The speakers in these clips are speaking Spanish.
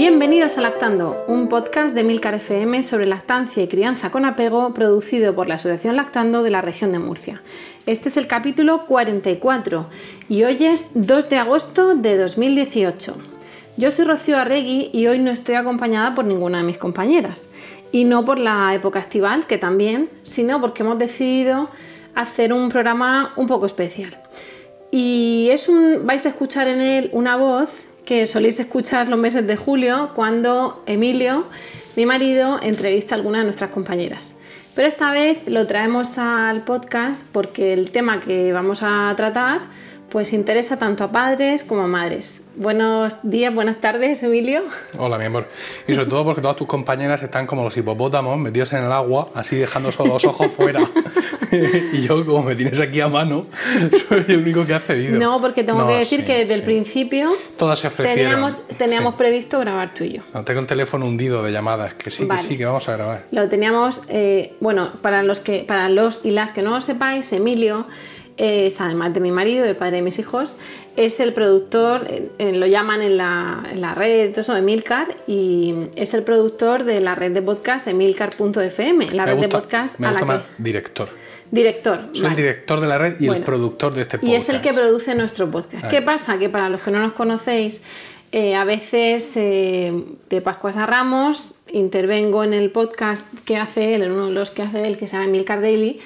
Bienvenidos a Lactando, un podcast de Milcar FM sobre lactancia y crianza con apego producido por la Asociación Lactando de la región de Murcia. Este es el capítulo 44 y hoy es 2 de agosto de 2018. Yo soy Rocío Arregui y hoy no estoy acompañada por ninguna de mis compañeras. Y no por la época estival, que también, sino porque hemos decidido hacer un programa un poco especial. Y es un, vais a escuchar en él una voz que soléis escuchar los meses de julio cuando Emilio, mi marido, entrevista a alguna de nuestras compañeras. Pero esta vez lo traemos al podcast porque el tema que vamos a tratar pues interesa tanto a padres como a madres. Buenos días, buenas tardes, Emilio. Hola, mi amor. Y sobre todo porque todas tus compañeras están como los hipopótamos, metidos en el agua, así dejando solo los ojos fuera. y yo, como me tienes aquí a mano, soy el único que ha cedido. No, porque tengo No, que decir sí, que desde el principio Todas se ofrecieron. teníamos, teníamos Sí. previsto grabar tú y yo. No, tengo el teléfono hundido de llamadas, que sí, Vale. que sí, que vamos a grabar. Lo teníamos, eh, bueno, para los, que, para los y las que no lo sepáis, Emilio es, además de mi marido, el padre de mis hijos, es el productor, eh, lo llaman en la, en la red, todo eso, Emilcar, y es el productor de la red de podcast emilcar.fm, la me red gusta, de podcast me a la gusta más que... director. Director. Soy vale. el director de la red y el productor de este Y podcast. es el que produce nuestro podcast. ¿Qué pasa? Que para los que no nos conocéis, eh, a veces eh, de Pascuas a Ramos intervengo en el podcast que hace él, en uno de los que hace él, que se llama Milcar Daily.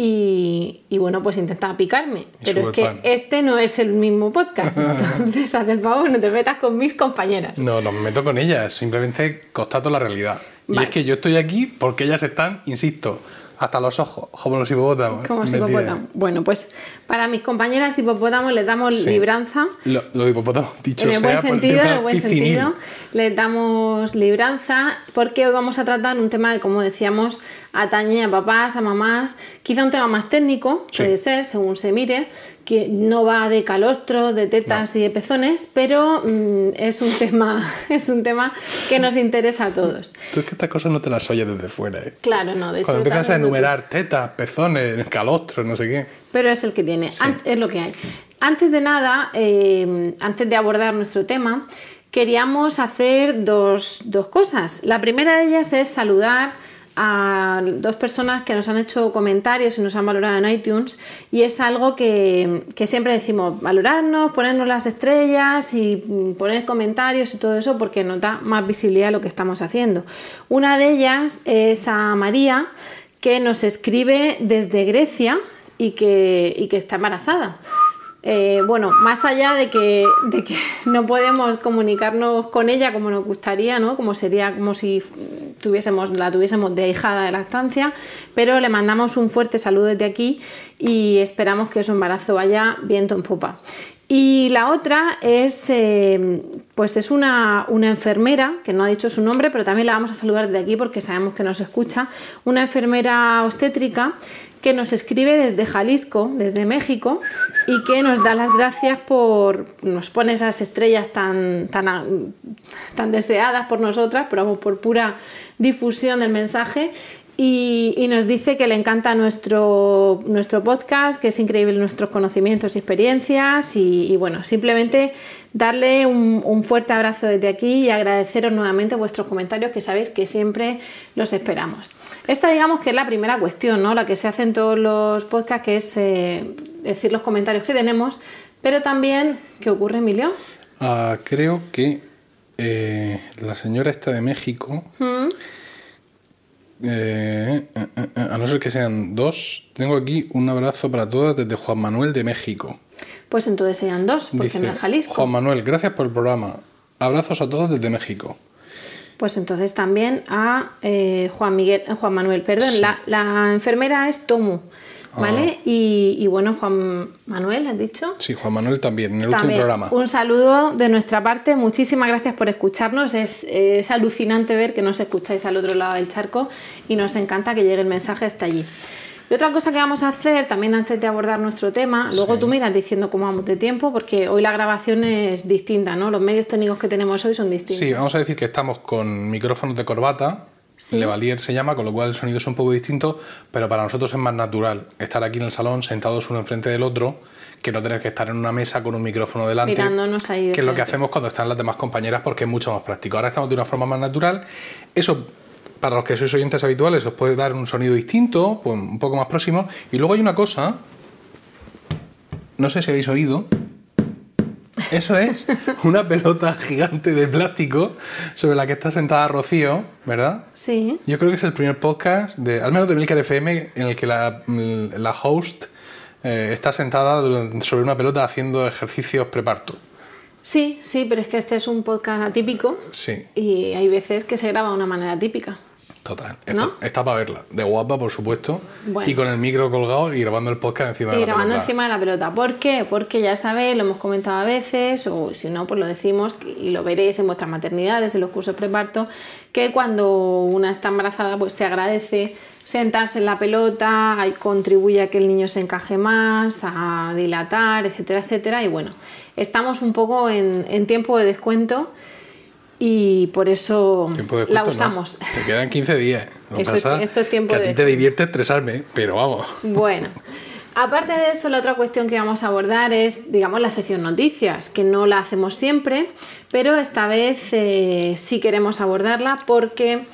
Y, y bueno, pues intentaba picarme. Y Pero es que pan. este no es el mismo podcast. Entonces, haz el favor, no te metas con mis compañeras. No, no me meto con ellas, simplemente constato la realidad. Y es que yo estoy aquí porque ellas están, insisto, hasta los ojos, como los hipopótamos. Como metidas. hipopótamo. Bueno, pues para mis compañeras hipopótamos les damos Sí. libranza. Lo- Los hipopótamos, dicho en el sea, buen sentido, en el buen piscinil. sentido, les damos libranza porque hoy vamos a tratar un tema que, como decíamos, atañe a papás, a mamás, quizá un tema más técnico, Sí. puede ser, según se mire, que no va de calostro, de tetas y de pezones, pero mm, es un tema, es un tema que nos interesa a todos. Tú es que estas cosas no te las oyes desde fuera, ¿eh? Claro, no, de hecho, Cuando empiezas a enumerar tetas, pezones, calostros, no sé qué. pero es el que tiene, es lo que hay. Antes de nada, eh, antes de abordar nuestro tema, queríamos hacer dos, dos cosas. La primera de ellas es saludar a dos personas que nos han hecho comentarios y nos han valorado en iTunes y es algo que, que siempre decimos, valorarnos, ponernos las estrellas y poner comentarios y todo eso porque nos da más visibilidad lo que estamos haciendo. Una de ellas es a María que nos escribe desde Grecia y que, y que está embarazada. Eh, bueno, más allá de que, no podemos comunicarnos con ella como nos gustaría, ¿no? Como sería como si tuviésemos, la tuviésemos de ahijada de lactancia, pero le mandamos un fuerte saludo desde aquí y esperamos que su embarazo vaya viento en popa. Y la otra es, eh, pues es una, una enfermera, que no ha dicho su nombre, pero también la vamos a saludar desde aquí porque sabemos que nos escucha, una enfermera obstétrica que nos escribe desde Jalisco, desde México, y que nos da las gracias por, nos pone esas estrellas tan, tan, tan deseadas por nosotras, pero vamos, por pura difusión del mensaje. Y, y nos dice que le encanta nuestro, nuestro podcast, que es increíble nuestros conocimientos y experiencias. Y, y bueno, simplemente darle un, un fuerte abrazo desde aquí y agradeceros nuevamente vuestros comentarios, que sabéis que siempre los esperamos. Esta digamos que es la primera cuestión, ¿no? La que se hace en todos los podcasts, que es eh, decir los comentarios que tenemos, pero también, ¿qué ocurre, Emilio? Ah, creo que eh, la señora esta de México, ¿Mm? Eh, eh, eh, eh, a no ser que sean dos, tengo aquí un abrazo para todas desde Juan Manuel de México. Pues entonces serían dos, porque Dice, no es Jalisco. Juan Manuel, gracias por el programa. Abrazos a todos desde México. pues entonces también a Juan Miguel, Juan Manuel, perdón, Sí. la, la enfermera es Tomu, ¿vale? Ah. Y, y bueno, Juan Manuel, ¿has dicho? Sí, Juan Manuel también, en el último También, programa. Un saludo de nuestra parte, muchísimas gracias por escucharnos. Es, es alucinante ver que nos escucháis al otro lado del charco y nos encanta que llegue el mensaje hasta allí. Y otra cosa que vamos a hacer también antes de abordar nuestro tema, luego Sí. tú miras diciendo cómo vamos de tiempo, porque hoy la grabación es distinta, ¿no? Los medios técnicos que tenemos hoy son distintos. Sí, vamos a decir que estamos con micrófonos de corbata. Sí. Levalier se llama, con lo cual el sonido es un poco distinto, pero para nosotros es más natural estar aquí en el salón sentados uno enfrente del otro que no tener que estar en una mesa con un micrófono delante. Mirándonos ahí de Que es lo que hacemos cuando están las demás compañeras porque es mucho más práctico. Ahora estamos de una forma más natural. Eso, para los que sois oyentes habituales, os puede dar un sonido distinto, pues un poco más próximo. Y luego hay una cosa, no sé si habéis oído, eso es una pelota gigante de plástico sobre la que está sentada Rocío, ¿verdad? Sí. Yo creo que es el primer podcast, de, al menos de Milcar FM, en el que la, la host eh, está sentada sobre una pelota haciendo ejercicios preparto. Sí, sí, pero es que este es un podcast atípico Sí, y hay veces que se graba de una manera típica. Total. ¿No? Está, para verla. De guapa, por supuesto. Bueno. Y con el micro colgado y grabando el podcast encima Y de la grabando pelota. encima de la pelota. ¿Por qué? Porque ya sabéis, lo hemos comentado a veces, o si no, pues lo decimos y lo veréis en vuestras maternidades, en los cursos preparto, que cuando una está embarazada, pues se agradece sentarse en la pelota, contribuye a que el niño se encaje más, a dilatar, etcétera, etcétera. Y bueno, estamos un poco en, en tiempo de descuento y por eso la ¿no? usamos. Te quedan 15 días. Que Eso es- pasa eso es tiempo que a ti te divierte estresarme, pero vamos. Bueno, aparte de eso, la otra cuestión que vamos a abordar es, digamos, la sección noticias, que no la hacemos siempre, pero esta vez eh, sí queremos abordarla porque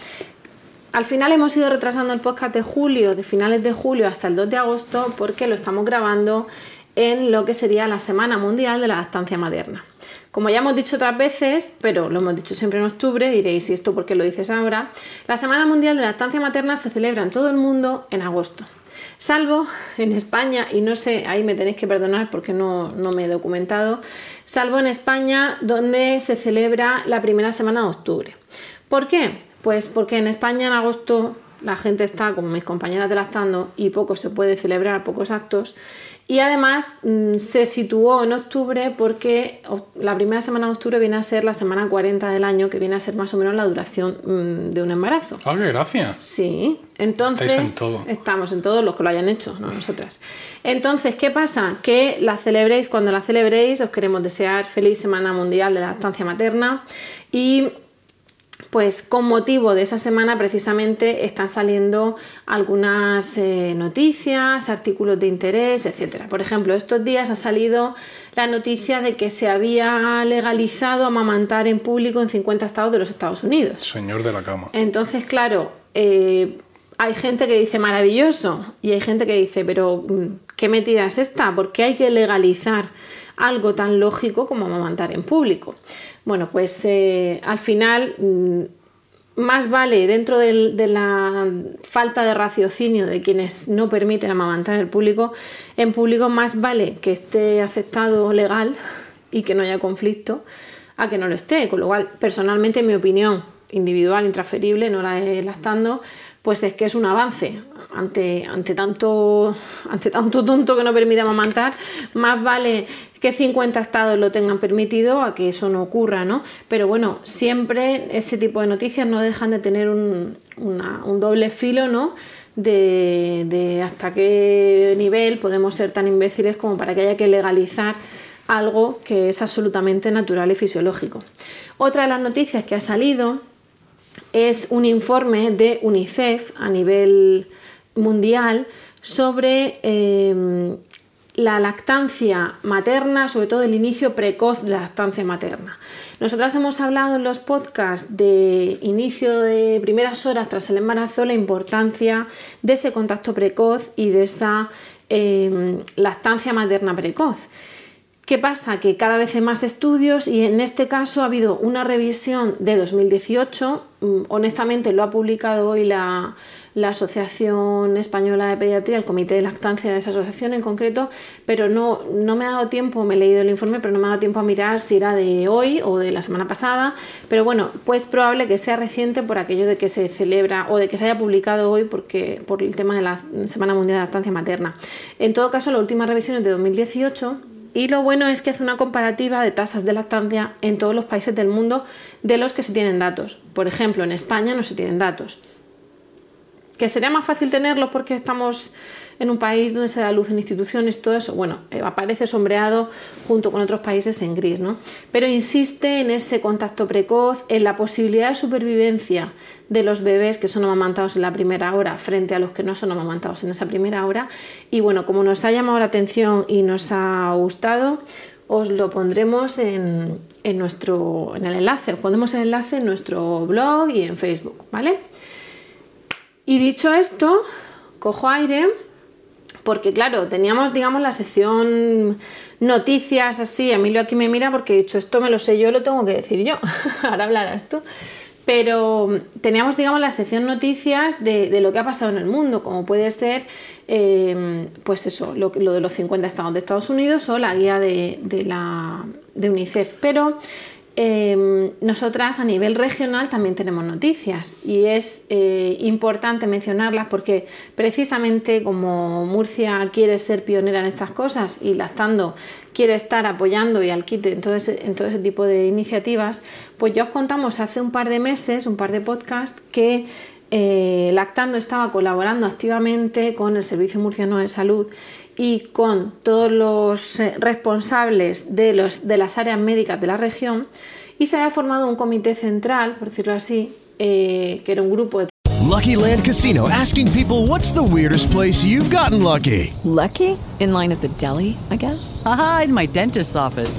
al final hemos ido retrasando el podcast de julio, de finales de julio hasta el 2 de agosto, porque lo estamos grabando en lo que sería la Semana Mundial de la Lactancia Materna. Como ya hemos dicho otras veces, pero lo hemos dicho siempre en octubre, diréis, ¿y esto por qué lo dices ahora? La Semana Mundial de la Lactancia Materna se celebra en todo el mundo en agosto. Salvo en España, y no sé, ahí me tenéis que perdonar porque no, no me he documentado, salvo en España donde se celebra la primera semana de octubre. ¿Por qué? Pues porque en España en agosto la gente está, como mis compañeras de lactando, y poco se puede celebrar, pocos actos. Y además mm, se situó en octubre porque la primera semana de octubre viene a ser la semana 40 del año, que viene a ser más o menos la duración mm, de un embarazo. ¡Ah, qué gracia! Sí, entonces Estáis en todo. estamos en todos los que lo hayan hecho, no nosotras. Entonces, ¿qué pasa? Que la celebréis, cuando la celebréis, os queremos desear feliz Semana Mundial de la Lactancia Materna y pues con motivo de esa semana precisamente están saliendo algunas eh, noticias, artículos de interés, etcétera. Por ejemplo, estos días ha salido la noticia de que se había legalizado amamantar en público en 50 estados de los Estados Unidos. Señor de la cama. Entonces, claro, eh, hay gente que dice maravilloso y hay gente que dice, pero mm, ¿qué metida es esta? ¿Por qué hay que legalizar algo tan lógico como amamantar en público? Bueno, pues eh, al final mm, más vale dentro de la falta de raciocinio de quienes no permiten amamantar el público, en público más vale que esté aceptado legal y que no haya conflicto a que no lo esté. Con lo cual, personalmente, en mi opinión individual, intransferible, no la he lactando, pues es que es un avance. Ante, tanto, ante tanto tonto que no permite amamantar, más vale que 50 estados lo tengan permitido a que eso no ocurra, ¿no? Pero bueno, siempre ese tipo de noticias no dejan de tener un, un doble filo, ¿no? De hasta qué nivel podemos ser tan imbéciles como para que haya que legalizar algo que es absolutamente natural y fisiológico. Otra de las noticias que ha salido es un informe de UNICEF a nivel mundial sobre eh, la lactancia materna, sobre todo el inicio precoz de la lactancia materna. Nosotras hemos hablado en los podcasts de inicio de primeras horas tras el embarazo, la importancia de ese contacto precoz y de esa eh, lactancia materna precoz. ¿Qué pasa? Que cada vez hay más estudios y en este caso ha habido una revisión de 2018. Mm, honestamente lo ha publicado hoy la, Asociación Española de Pediatría, el comité de lactancia de esa asociación en concreto, pero no, no me ha dado tiempo, me he leído el informe, pero no me ha dado tiempo a mirar si era de hoy o de la semana pasada. Pero bueno, pues probable que sea reciente por aquello de que se celebra o de que se haya publicado hoy porque, por el tema de la Semana Mundial de Lactancia Materna. En todo caso, la última revisión es de 2018 y lo bueno es que hace una comparativa de tasas de lactancia en todos los países del mundo de los que se tienen datos. Por ejemplo, en España no se tienen datos. ¿Que sería más fácil tenerlos porque estamos en un país donde se da luz en instituciones, todo eso, bueno, eh, aparece sombreado junto con otros países en gris, ¿no? Pero insiste en ese contacto precoz, en la posibilidad de supervivencia de los bebés que son amamantados en la primera hora frente a los que no son amamantados en esa primera hora. Y bueno, como nos ha llamado la atención y nos ha gustado, os lo pondremos en, en nuestro en el enlace, os pondremos el enlace en nuestro blog y en Facebook, ¿vale? Y dicho esto, cojo aire porque claro, teníamos, digamos, la sección noticias así, Emilio aquí me mira porque he dicho, esto me lo sé yo, lo tengo que decir yo, ahora hablarás tú. Pero teníamos, digamos, la sección noticias de, lo que ha pasado en el mundo, como puede ser, eh, pues eso, lo, de los 50 estados de Estados Unidos o la guía de, la, de UNICEF. Pero Em, nosotras a nivel regional también tenemos noticias y es eh, importante mencionarlas porque precisamente como Murcia quiere ser pionera en estas cosas y Lactando quiere estar apoyando y al quite en todo, ese, tipo de iniciativas, pues ya os contamos hace un par de meses, un par de podcasts, que eh, Lactando estaba colaborando activamente con el Servicio Murciano de Salud y con todos los eh, responsables de, los, de las áreas médicas de la región y se había formado un comité central, por decirlo así, eh, que era un grupo de... Lucky Land Casino, asking people what's the weirdest place you've gotten lucky. Lucky? In line at the deli, I guess. Aha, in my dentist's office.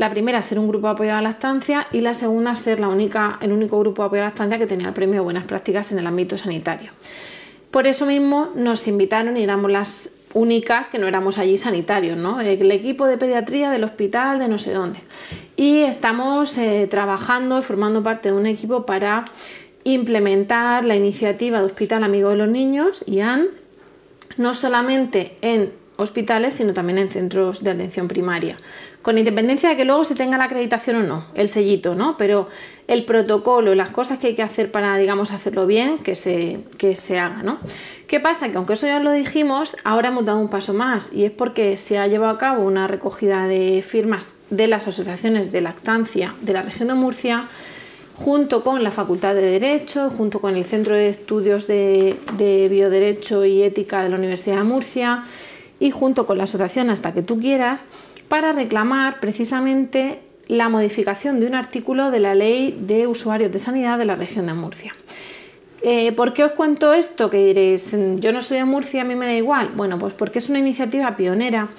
La primera, ser un grupo de apoyo a la lactancia y la segunda, ser la única, el único grupo de apoyo a la lactancia que tenía el premio Buenas Prácticas en el ámbito sanitario. Por eso mismo nos invitaron y éramos las únicas que no éramos allí sanitarios, ¿no? El equipo de pediatría del hospital de no sé dónde. Y estamos eh, trabajando y formando parte de un equipo para implementar la iniciativa de Hospital Amigo de los Niños, IAN, no solamente en hospitales, sino también en centros de atención primaria con independencia de que luego se tenga la acreditación o no, el sellito, ¿no? Pero el protocolo, las cosas que hay que hacer para, digamos, hacerlo bien, que se, que se haga, ¿no? ¿Qué pasa? Que aunque eso ya lo dijimos, ahora hemos dado un paso más y es porque se ha llevado a cabo una recogida de firmas de las asociaciones de lactancia de la región de Murcia, junto con la Facultad de Derecho, junto con el Centro de Estudios de, de Bioderecho y Ética de la Universidad de Murcia y junto con la asociación Hasta que tú quieras, para reclamar precisamente la modificación de un artículo de la Ley de Usuarios de Sanidad de la región de Murcia. Eh, ¿Por qué os cuento esto? Que diréis, yo no soy de Murcia, a mí me da igual. Bueno, pues porque es una iniciativa pionera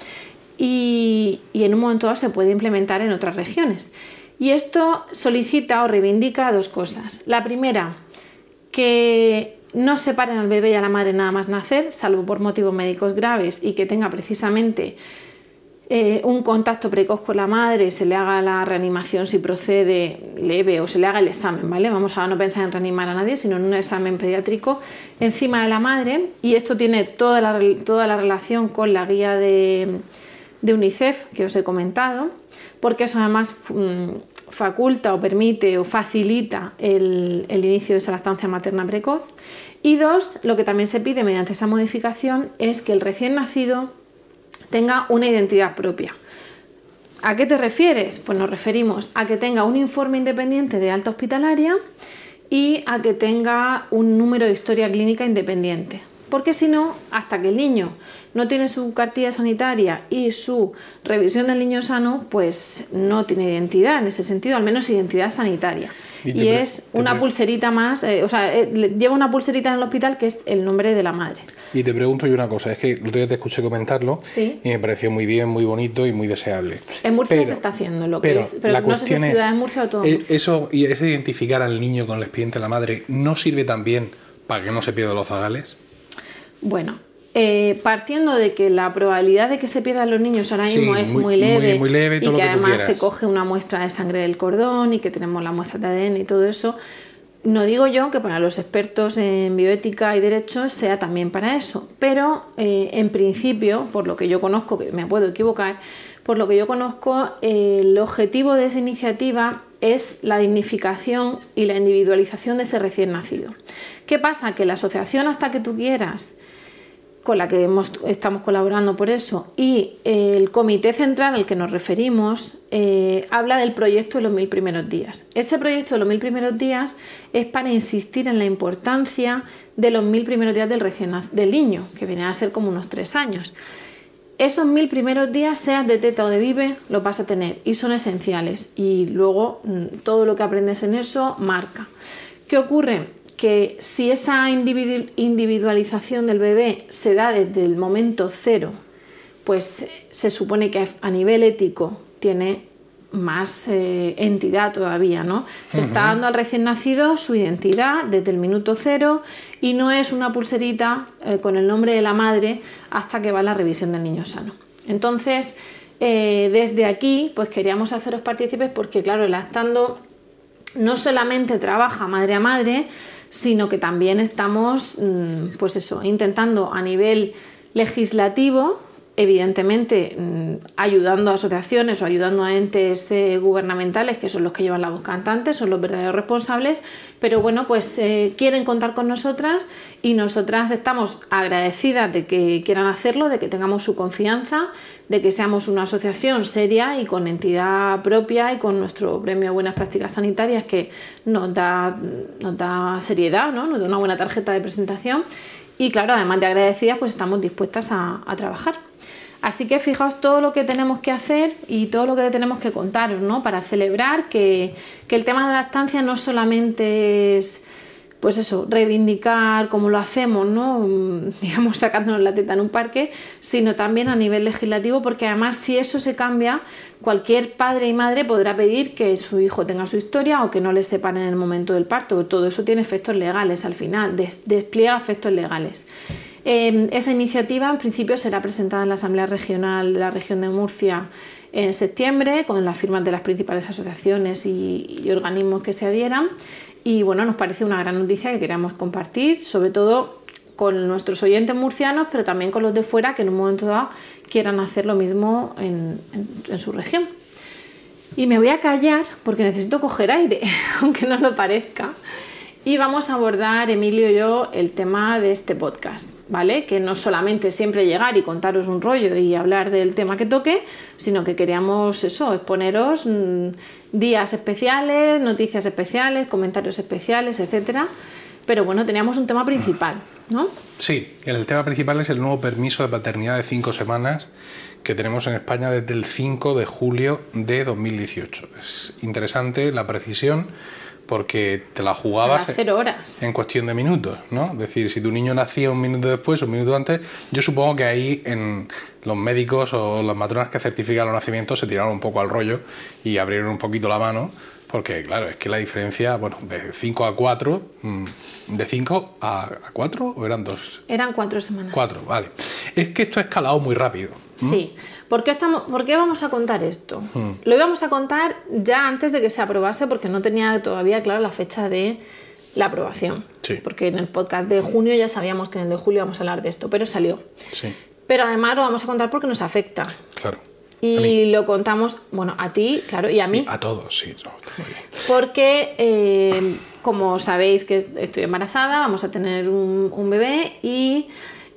y, y en un momento dado se puede implementar en otras regiones. Y esto solicita o reivindica dos cosas. La primera, que no separen al bebé y a la madre nada más nacer, salvo por motivos médicos graves y que tenga precisamente eh, un contacto precoz con la madre, se le haga la reanimación si procede leve o se le haga el examen, ¿vale? Vamos a no pensar en reanimar a nadie, sino en un examen pediátrico encima de la madre y esto tiene toda la, toda la relación con la guía de, UNICEF que os he comentado, porque eso además mm, faculta o permite o facilita el, el inicio de esa lactancia materna precoz. Y dos, lo que también se pide mediante esa modificación es que el recién nacido tenga una identidad propia. ¿A qué te refieres? Pues nos referimos a que tenga un informe independiente de alta hospitalaria y a que tenga un número de historia clínica independiente. porque si no, hasta que el niño no tiene su cartilla sanitaria y su revisión del niño sano, pues no tiene identidad en ese sentido, al menos identidad sanitaria. Y es una pulserita más, eh, o sea, eh, le- lleva una pulserita en el hospital que es el nombre de la madre. Y te pregunto yo una cosa, es que el otro día te escuché comentarlo Sí. y me pareció muy bien, muy bonito y muy deseable. En Murcia se está haciendo lo que pero es, pero la no sé si cuestión es ciudad de Murcia o todo eh, eso y ese identificar al niño con el expediente de la madre no sirve también para que no se pierdan los zagales. Bueno, eh, partiendo de que la probabilidad de que se pierdan los niños ahora Sí, mismo es muy- muy leve, muy- muy leve, y que que además se coge una muestra de sangre del cordón y que tenemos la muestra de ADN y todo eso, no digo yo que para los expertos en bioética y derecho sea también para eso, pero eh, en principio, por lo que yo conozco, que me puedo equivocar, por lo que yo conozco, el objetivo de esa iniciativa es la dignificación y la individualización de ese recién nacido. ¿Qué pasa? Que la asociación hasta que tú quieras con la que hemos- estamos colaborando por eso, y eh, el comité central al que nos referimos eh, habla del proyecto de los mil primeros días. Ese proyecto de los mil primeros días es para insistir en la importancia de los mil primeros días del, recién del niño, que viene a ser como unos tres años. Esos mil primeros días, seas de teta o de vive, los vas a tener y son esenciales. Y luego mm, todo lo que aprendes en eso marca. ¿Qué ocurre? Que si esa individu- individualización del bebé se da desde el momento cero, pues se supone que a nivel ético tiene más eh, entidad todavía, ¿no? Se está dando al recién nacido su identidad desde el minuto cero y no es una pulserita eh, con el nombre de la madre hasta que va la revisión del niño sano. Entonces, eh, desde aquí, pues queríamos haceros partícipes porque, claro, el lactando no solamente trabaja madre a madre, sino que también estamos, mm, pues eso, intentando a nivel legislativo, evidentemente mm, ayudando a asociaciones o ayudando a entes eh, gubernamentales, que son los que llevan la voz cantante, son los verdaderos responsables, pero bueno, pues eh, quieren contar con nosotras y nosotras estamos agradecidas de que quieran hacerlo, de que tengamos su confianza, de que seamos una asociación seria y con entidad propia y con nuestro premio Buenas Prácticas Sanitarias que nos da, seriedad, ¿no? nos da una buena tarjeta de presentación y claro, además de agradecidas, pues estamos dispuestas a trabajar. Así que fijaos todo lo que tenemos que hacer y todo lo que tenemos que contaros, ¿no? Para celebrar que, el tema de la lactancia no solamente es, pues eso, reivindicar como lo hacemos, ¿no? Digamos, sacándonos la teta en un parque, sino también a nivel legislativo, porque además si eso se cambia, cualquier padre y madre podrá pedir que su hijo tenga su historia o que no le sepan en el momento del parto. Todo eso tiene efectos legales al final, des- despliega efectos legales. Eh, esa iniciativa en principio será presentada en la Asamblea Regional de la región de Murcia en septiembre con las firmas de las principales asociaciones y, organismos que se adhieran. Y bueno, nos parece una gran noticia que queramos compartir, sobre todo con nuestros oyentes murcianos, pero también con los de fuera que en un momento dado quieran hacer lo mismo en su región. Y me voy a callar porque necesito coger aire, aunque no lo parezca. Y vamos a abordar, Emilio y yo, el tema de este podcast, ¿vale? Que no solamente siempre llegar y contaros un rollo y hablar del tema que toque, sino que queríamos eso, exponeros mm, días especiales, noticias especiales, comentarios especiales, etcétera. Pero bueno, teníamos un tema principal, ¿no? Sí, el tema principal es el nuevo permiso de paternidad de cinco semanas que tenemos en España desde el 5 de julio de 2018. Es interesante la precisión porque te la jugabas horas. en cuestión de minutos, ¿no? Es decir, si tu niño nacía un minuto después un minuto antes, yo supongo que ahí en los médicos o las matronas que certifican los nacimientos se tiraron un poco al rollo y abrieron un poquito la mano, porque claro, es que la diferencia, bueno, de 5 a 4, mm, de 5 a 4 o eran dos, Eran cuatro semanas. 4, vale. Es que esto ha escalado muy rápido. Sí. ¿Por qué, estamos, ¿Por qué vamos a contar esto? Hmm. Lo íbamos a contar ya antes de que se aprobase porque no tenía todavía claro la fecha de la aprobación. Sí. Porque en el podcast de junio ya sabíamos que en el de julio vamos a hablar de esto, pero salió. Sí, Pero además lo vamos a contar porque nos afecta. claro. Y lo contamos, bueno, a ti, claro, y a Sí, mí. a todos, sí. no, muy bien. Porque, eh, como sabéis que estoy embarazada, vamos a tener un, un bebé y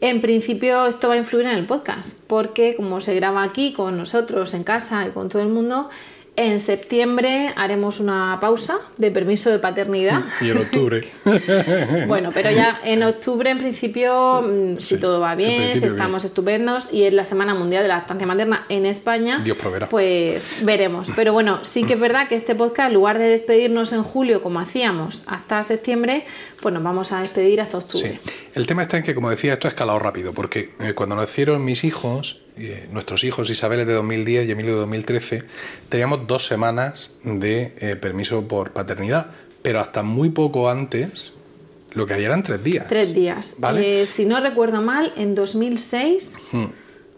en principio esto va a influir en el podcast, porque como se graba aquí con nosotros en casa y con todo el mundo, En septiembre haremos una pausa de permiso de paternidad. Y en octubre. bueno, pero ya en octubre, en principio, mm, si todo va en bien, si estamos bien. estupendos y es la Semana Mundial de la Lactancia Materna en España, Dios proveerá. pues veremos. Pero bueno, sí que es verdad que este podcast, en lugar de despedirnos en julio como hacíamos hasta septiembre, pues nos vamos a despedir hasta octubre. Sí. El tema está en que, como decía, esto ha escalado rápido, porque eh, cuando nacieron mis hijos, eh, nuestros hijos, Isabel es de 2010 y Emilio de 2013, teníamos dos semanas de eh, permiso por paternidad, pero hasta muy poco antes lo que había eran tres días. Tres días. ¿Vale? Eh, si no recuerdo mal, en 2006 Hmm.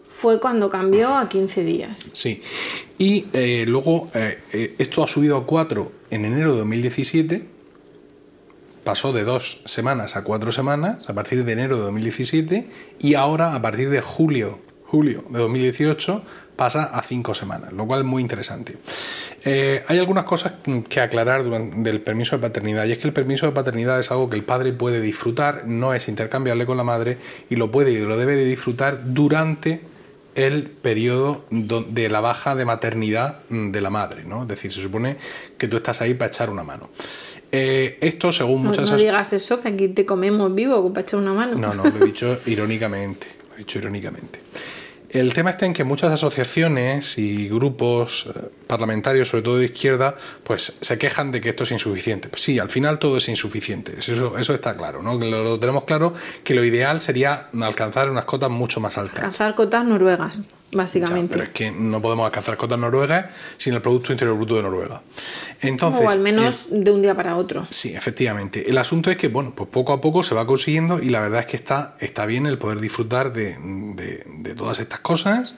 fue cuando cambió a 15 días. Sí. Y eh, luego eh, esto ha subido a cuatro en enero de 2017. Pasó de dos semanas a cuatro semanas a partir de enero de 2017 y ahora a partir de julio, julio de 2018 pasa a cinco semanas, lo cual es muy interesante. Eh, hay algunas cosas que aclarar durante, del permiso de paternidad y es que el permiso de paternidad es algo que el padre puede disfrutar, no es intercambiable con la madre y lo puede y lo debe de disfrutar durante el periodo do- de la baja de maternidad mm, de la madre, ¿no? Es decir, se supone que tú estás ahí para echar una mano. Eh, esto, según No, muchas no as- digas eso, que aquí te comemos vivo para echar una mano. no, no, lo he dicho irónicamente. Lo he dicho irónicamente. El tema está en que muchas asociaciones y grupos eh, parlamentarios, sobre todo de izquierda, pues se quejan de que esto es insuficiente. Pues sí, al final todo es insuficiente. Eso, eso está claro, ¿no? Lo, lo tenemos claro que lo ideal sería alcanzar unas cotas mucho más altas. Alcanzar cotas noruegas, Ya, básicamente. pero es que no podemos alcanzar cotas noruegas sin el Producto Interior Bruto de Noruega. Entonces, o al menos el- de un día para otro. Sí, efectivamente. El asunto es que, bueno, pues poco a poco se va consiguiendo y la verdad es que está, está bien el poder disfrutar de, de- de todas estas cosas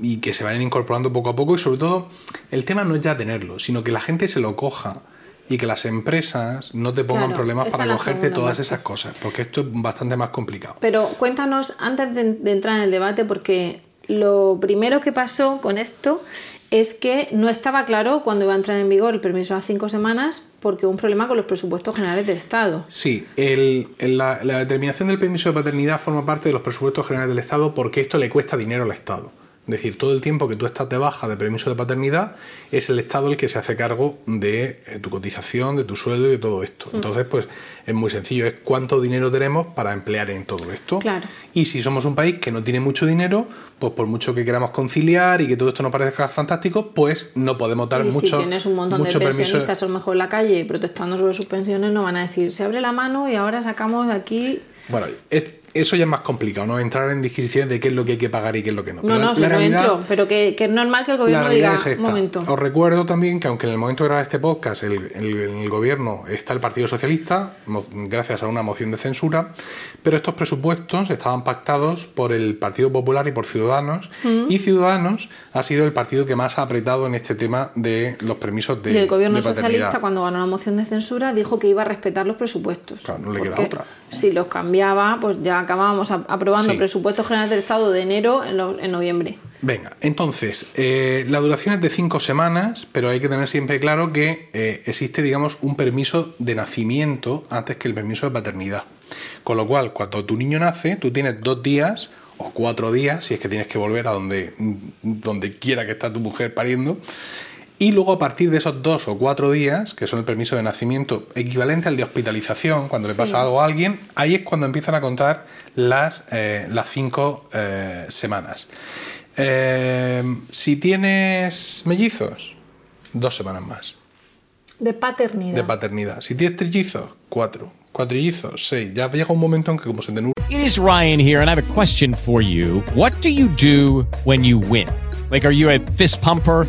y que se vayan incorporando poco a poco y sobre todo el tema no es ya tenerlo, sino que la gente se lo coja y que las empresas no te pongan Claro, problemas para cogerte todas parte. esas cosas, porque esto es bastante más complicado. Pero cuéntanos, antes de, de entrar en el debate, porque lo primero que pasó con esto es que no estaba claro cuándo iba a entrar en vigor el permiso a cinco semanas porque hubo un problema con los presupuestos generales del Estado. Sí, el- la determinación del permiso de paternidad forma parte de los presupuestos generales del Estado porque esto le cuesta dinero al Estado. Es decir, todo el tiempo que tú estás de baja de permiso de paternidad es el Estado el que se hace cargo de eh, tu cotización, de tu sueldo y de todo esto. Mm. Entonces, pues es muy sencillo, es cuánto dinero tenemos para emplear en todo esto. Claro. Y si somos un país que no tiene mucho dinero, pues por mucho que queramos conciliar y que todo esto nos parezca fantástico, pues no podemos dar y mucho, si tienes un montón de permiso. pensionistas a lo mejor en la calle protestando sobre sus pensiones, no van a decir, se abre la mano y ahora sacamos de aquí... Bueno, es- eso ya es más complicado, ¿no? Entrar en disquisiciones de qué es lo que hay que pagar y qué es lo que no. No, Pero no, la- si la no realidad- entro, pero que, que es normal que el La gobierno realidad diga, es un esta. momento. Os recuerdo también que aunque en el momento de grabar este podcast el, el- gobierno está el Partido Socialista, gracias a una moción de censura, pero estos presupuestos estaban pactados por el Partido Popular y por Ciudadanos, y Ciudadanos ha sido el partido que más ha apretado en este tema de los permisos de y el gobierno de socialista, cuando ganó la moción de censura, dijo que iba a respetar los presupuestos. Claro, no le queda otra. Si los cambiaba, pues ya acabábamos aprobando Sí. presupuestos generales del Estado de enero en, lo- en noviembre. Venga, entonces, eh, la duración es de cinco semanas, pero hay que tener siempre claro que eh, existe, digamos, un permiso de nacimiento antes que el permiso de paternidad. Con lo cual, cuando tu niño nace, tú tienes dos días o cuatro días, si es que tienes que volver a donde, donde quiera que está tu mujer pariendo. Y luego a partir de esos dos o cuatro días, que son el permiso de nacimiento equivalente al de hospitalización, cuando le pasa algo a alguien, ahí es cuando empiezan a contar las, eh, las cinco eh, semanas. Eh, si tienes mellizos, dos semanas más De paternidad. de paternidad. Si tienes trillizos, cuatro. Cuatrillizos, seis. Ya llega un momento en que como se te nubla It is Ryan here, and I have a question for you. What do you do when you win? Like, are you a fist pumper?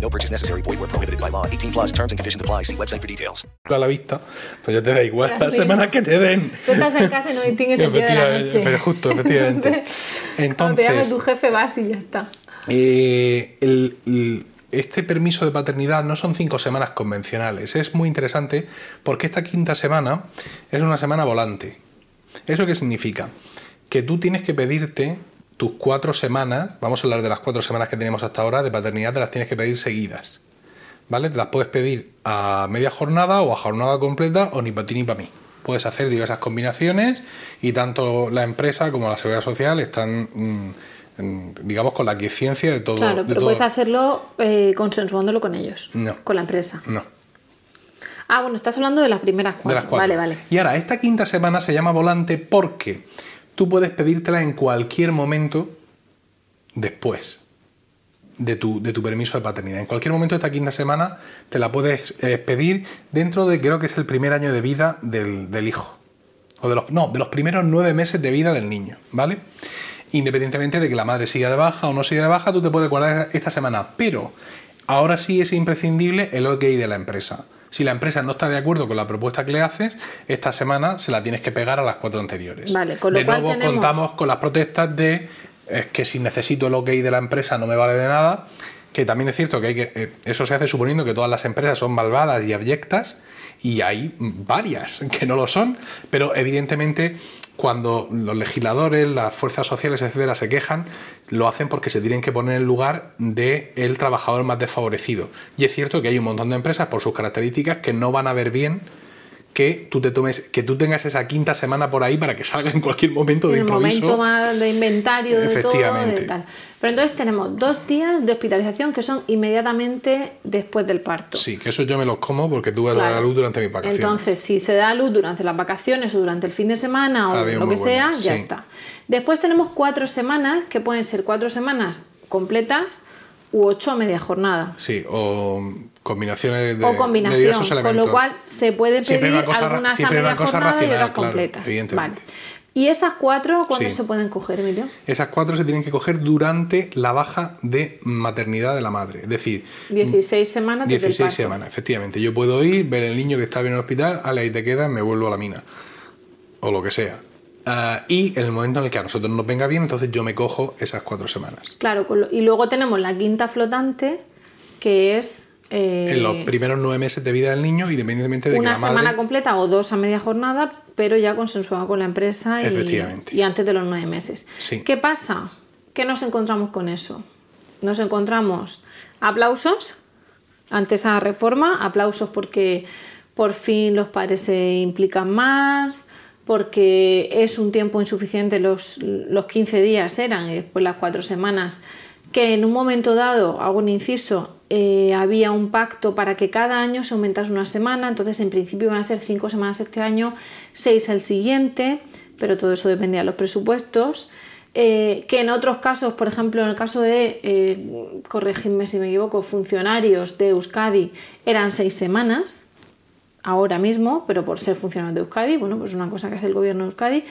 No purchase necessary. Void where prohibited by law. 18 plus terms and conditions apply. See website for details. a la vista, pues ya te da igual Las semanas que te den. Tú estás en casa y no distingues el día de la noche. pero justo, efectivamente. Cuando te Entonces, tu jefe vas y ya está. eh, el- el- este permiso de paternidad no son cinco semanas convencionales. Es muy interesante porque esta quinta semana es una semana volante. ¿Eso qué significa? Que tú tienes que pedirte tus cuatro semanas, vamos a hablar de las cuatro semanas que tenemos hasta ahora de paternidad, te las tienes que pedir seguidas. ¿Vale? Te las puedes pedir a media jornada o a jornada completa o ni para ti ni para mí. Puedes hacer diversas combinaciones y tanto la empresa como la seguridad social están, mm, digamos, con la quienciencia de todo. Claro, pero todo. puedes hacerlo eh, consensuándolo con ellos. No. Con la empresa. No. Ah, bueno, estás hablando de las primeras cuatro. De las cuatro. Vale, vale. Y ahora, esta quinta semana se llama volante porque tú puedes pedírtela en cualquier momento después de tu, de tu permiso de paternidad. En cualquier momento de esta quinta semana te la puedes eh, pedir dentro de, creo que es el primer año de vida del, del hijo. O de los, no, de los primeros nueve meses de vida del niño, ¿vale? Independientemente de que la madre siga de baja o no siga de baja, tú te puedes guardar esta semana. Pero ahora sí es imprescindible el ok de la empresa. Si la empresa no está de acuerdo con la propuesta que le haces, esta semana se la tienes que pegar a las cuatro anteriores. Vale, con lo de cual nuevo tenemos- contamos con las protestas de es que si necesito el ok de la empresa no me vale de nada. Que también es cierto que, hay que eh, eso se hace suponiendo que todas las empresas son malvadas y abyectas, y hay varias que no lo son, pero evidentemente cuando los legisladores, las fuerzas sociales, etcétera, se quejan, lo hacen porque se tienen que poner en lugar del el trabajador más desfavorecido. Y es cierto que hay un montón de empresas, por sus características, que no van a ver bien que tú te tomes, que tú tengas esa quinta semana por ahí para que salga en cualquier momento de el improviso. momento más de inventario de todo, Efectivamente. de tal. Pero entonces tenemos dos días de hospitalización que son inmediatamente después del parto. Sí, que eso yo me los como porque tuve Claro. la luz durante mis vacaciones. Entonces, si se da luz durante las vacaciones o durante el fin de semana o Ah, bien, lo que bueno, sea, ya sí. está. Después tenemos cuatro semanas, que pueden ser cuatro semanas completas u ocho a media jornada. Sí, o combinaciones de, o de combinación, con elementos. lo cual se puede pedir algunas a siempre media una cosa jornada y racional, otras claro, completas. evidentemente. Vale. ¿Y esas cuatro cuándo Sí. se pueden coger, Emilio? Esas cuatro se tienen que coger durante la baja de maternidad de la madre. Es decir, 16 semanas desde el 16 parto. semanas, efectivamente. Yo puedo ir, ver el niño que está bien en el hospital, ale, ahí te quedas, me vuelvo a la mina. O lo que sea. Ah, y en el momento en el que a nosotros nos venga bien, entonces yo me cojo esas cuatro semanas. Claro, y luego tenemos la quinta flotante, que es eh, En los primeros nueve meses de vida del niño, independientemente de que una la madre... semana completa o dos a media jornada, pero ya consensuado con la empresa y, Efectivamente. y antes de los nueve meses. Sí. ¿Qué pasa? ¿Qué nos encontramos con eso? Nos encontramos aplausos ante esa reforma, aplausos porque por fin los padres se implican más, porque es un tiempo insuficiente, los, los 15 días eran y después las cuatro semanas, que en un momento dado, hago un inciso, eh, había un pacto para que cada año se aumentase una semana, entonces en principio iban a ser cinco semanas este año, seis el siguiente, pero todo eso dependía de los presupuestos. Eh, que en otros casos, por ejemplo, en el caso de, eh, corregidme si me equivoco, funcionarios de Euskadi eran seis semanas, ahora mismo, pero por ser funcionarios de Euskadi, bueno, pues es una cosa que hace el gobierno de Euskadi.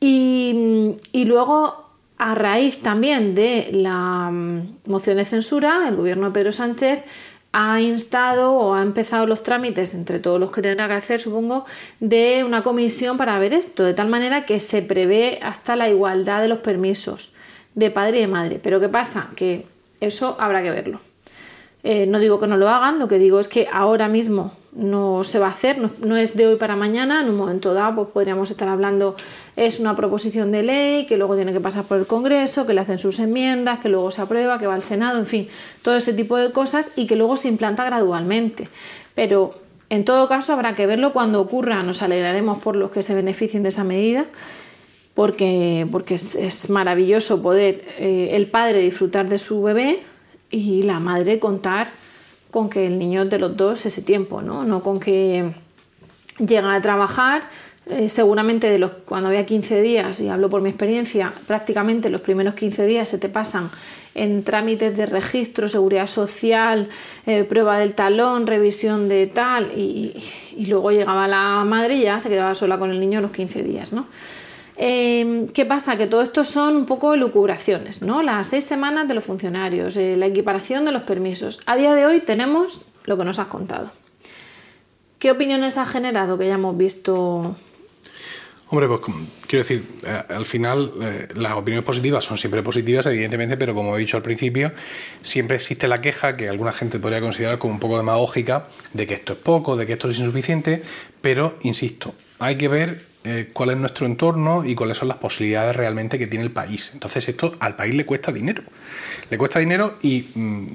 Y, y luego, a raíz también de la mm, moción de censura, el gobierno de Pedro Sánchez ha instado o ha empezado los trámites, entre todos los que tendrá que hacer, supongo, de una comisión para ver esto, de tal manera que se prevé hasta la igualdad de los permisos de padre y de madre. Pero ¿qué pasa? Que eso habrá que verlo. Eh, no digo que no lo hagan, lo que digo es que ahora mismo no se va a hacer, no, es de hoy para mañana, en un momento dado pues podríamos estar hablando, es una proposición de ley que luego tiene que pasar por el Congreso, que le hacen sus enmiendas, que luego se aprueba, que va al Senado, en fin, todo ese tipo de cosas y que luego se implanta gradualmente. Pero en todo caso habrá que verlo cuando ocurra, nos alegraremos por los que se beneficien de esa medida porque, porque es, es maravilloso poder eh, el padre disfrutar de su bebé y la madre contar con que el niño de los dos ese tiempo, ¿no? No con que llega a trabajar, eh, seguramente de los cuando había 15 días, y hablo por mi experiencia, prácticamente los primeros 15 días se te pasan en trámites de registro, seguridad social, eh, prueba del talón, revisión de tal, y, luego llegaba la madre y ya se quedaba sola con el niño los 15 días, ¿no? Eh, ¿Qué pasa? Que todo esto son un poco lucubraciones, ¿no? Las seis semanas de los funcionarios, eh, la equiparación de los permisos. A día de hoy tenemos lo que nos has contado. ¿Qué opiniones ha generado que ya hemos visto? Hombre, pues quiero decir, eh, al final eh, las opiniones positivas son siempre positivas, evidentemente, pero como he dicho al principio, siempre existe la queja que alguna gente podría considerar como un poco demagógica de que esto es poco, de que esto es insuficiente, pero insisto, hay que ver eh, cuál es nuestro entorno y cuáles son las posibilidades realmente que tiene el país. Entonces esto al país le cuesta dinero. Le cuesta dinero y mm,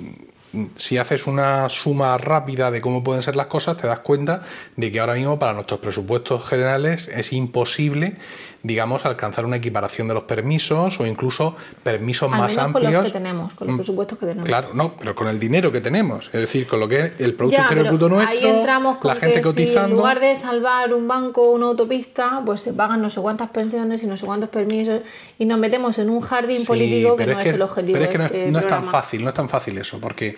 si haces una suma rápida de cómo pueden ser las cosas, te das cuenta de que ahora mismo para nuestros presupuestos generales es imposible, digamos, alcanzar una equiparación de los permisos o incluso permisos Al más menos con amplios. los que tenemos, con los Mm, presupuestos que tenemos. Claro, no, pero con el dinero que tenemos, es decir, con lo que el Producto Interior Bruto ahí nuestro, entramos con la gente que si en cotizando. lugar de salvar un banco o una autopista, pues se pagan no sé cuántas pensiones y no sé cuántos permisos y nos metemos en un jardín Sí, político que no es el objetivo Pero es que de este no es tan fácil, no es tan fácil eso, porque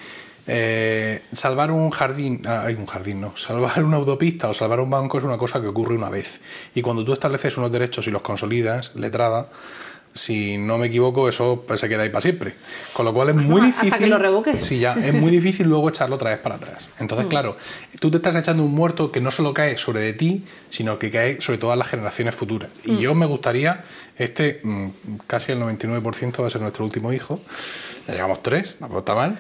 eh, salvar un jardín, ah, hay un jardín, no, salvar una autopista o salvar un banco es una cosa que ocurre una vez. Y cuando tú estableces unos derechos y los consolidas, letrada, si no me equivoco, eso pues, se queda ahí para siempre. Con lo cual es muy Hasta que difícil. lo revoques. Sí, ya, es muy difícil luego echarlo otra vez para atrás. Entonces, Mm. claro, tú te estás echando un muerto que no solo cae sobre de ti, sino que cae sobre todas las generaciones futuras. Y Mm. yo me gustaría, este, mm, casi el 99% va a ser nuestro último hijo, ya llevamos tres, tampoco está mal.